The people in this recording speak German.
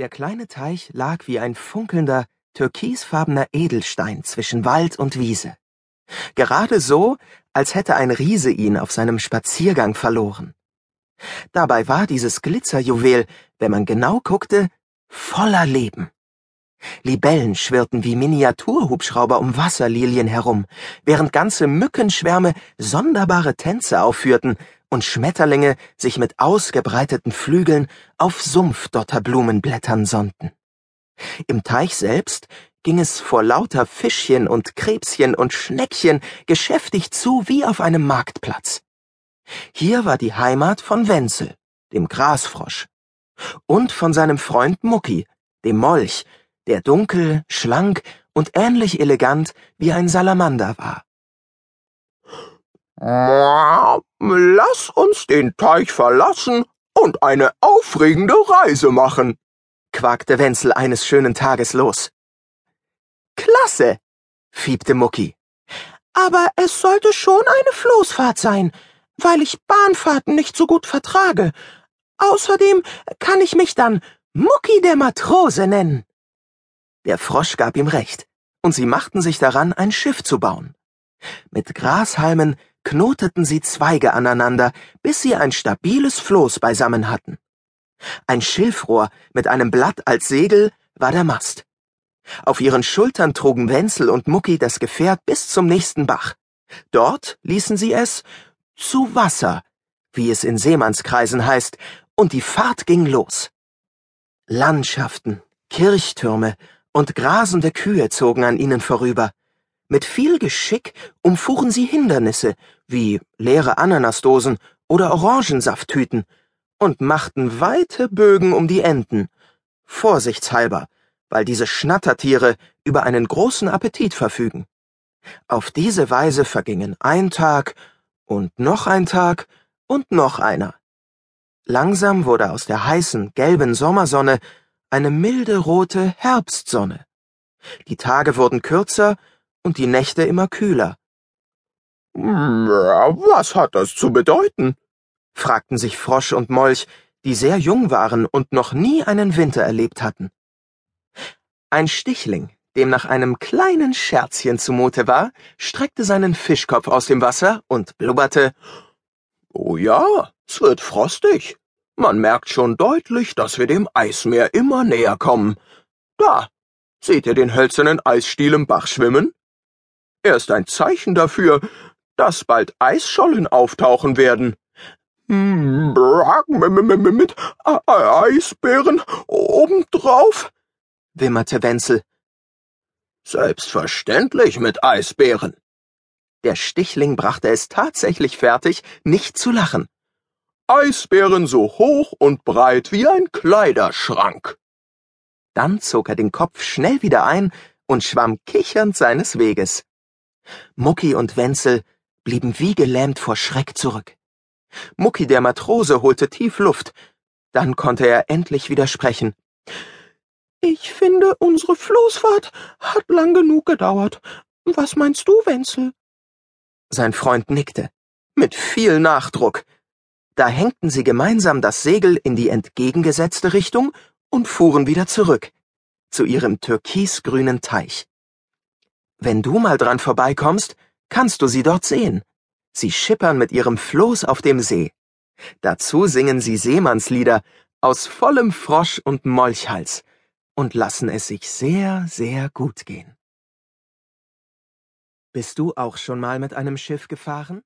Der kleine Teich lag wie ein funkelnder, türkisfarbener Edelstein zwischen Wald und Wiese. Gerade so, als hätte ein Riese ihn auf seinem Spaziergang verloren. Dabei war dieses Glitzerjuwel, wenn man genau guckte, voller Leben. Libellen schwirrten wie Miniaturhubschrauber um Wasserlilien herum, während ganze Mückenschwärme sonderbare Tänze aufführten und Schmetterlinge sich mit ausgebreiteten Flügeln auf Sumpfdotterblumenblättern sonnten. Im Teich selbst ging es vor lauter Fischchen und Krebschen und Schneckchen geschäftig zu wie auf einem Marktplatz. Hier war die Heimat von Wenzel, dem Grasfrosch, und von seinem Freund Mucki, dem Molch, der dunkel, schlank und ähnlich elegant wie ein Salamander war. Lass uns den Teich verlassen und eine aufregende Reise machen, quakte Wenzel eines schönen Tages los. Klasse, fiebte Mucki. Aber es sollte schon eine Floßfahrt sein, weil ich Bahnfahrten nicht so gut vertrage. Außerdem kann ich mich dann Mucki der Matrose nennen. Der Frosch gab ihm recht, und sie machten sich daran, ein Schiff zu bauen. Mit Grashalmen knoteten sie Zweige aneinander, bis sie ein stabiles Floß beisammen hatten. Ein Schilfrohr mit einem Blatt als Segel war der Mast. Auf ihren Schultern trugen Wenzel und Mucki das Gefährt bis zum nächsten Bach. Dort ließen sie es zu Wasser, wie es in Seemannskreisen heißt, und die Fahrt ging los. Landschaften, Kirchtürme und grasende Kühe zogen an ihnen vorüber. Mit viel Geschick umfuhren sie Hindernisse, wie leere Ananasdosen oder Orangensafttüten, und machten weite Bögen um die Enden, vorsichtshalber, weil diese Schnattertiere über einen großen Appetit verfügen. Auf diese Weise vergingen ein Tag und noch ein Tag und noch einer. Langsam wurde aus der heißen, gelben Sommersonne eine milde rote Herbstsonne. Die Tage wurden kürzer und die Nächte immer kühler. Was hat das zu bedeuten? fragten sich Frosch und Molch, die sehr jung waren und noch nie einen Winter erlebt hatten. Ein Stichling, dem nach einem kleinen Scherzchen zumute war, streckte seinen Fischkopf aus dem Wasser und blubberte Oh ja, es wird frostig. Man merkt schon deutlich, dass wir dem Eismeer immer näher kommen. Da, seht ihr den hölzernen Eisstiel im Bach schwimmen? Er ist ein Zeichen dafür, dass bald Eisschollen auftauchen werden. Mit Eisbären obendrauf? wimmerte Wenzel. Selbstverständlich mit Eisbären. Der Stichling brachte es tatsächlich fertig, nicht zu lachen. Eisbären so hoch und breit wie ein Kleiderschrank. Dann zog er den Kopf schnell wieder ein und schwamm kichernd seines Weges. Mucki und Wenzel blieben wie gelähmt vor Schreck zurück. Mucki der Matrose holte tief Luft, dann konnte er endlich widersprechen. Ich finde, unsere Floßfahrt hat lang genug gedauert. Was meinst du, Wenzel? Sein Freund nickte, mit viel Nachdruck. Da hängten sie gemeinsam das Segel in die entgegengesetzte Richtung und fuhren wieder zurück, zu ihrem türkisgrünen Teich. Wenn du mal dran vorbeikommst, kannst du sie dort sehen. Sie schippern mit ihrem Floß auf dem See. Dazu singen sie Seemannslieder aus vollem Frosch und Molchhals und lassen es sich sehr, sehr gut gehen. Bist du auch schon mal mit einem Schiff gefahren?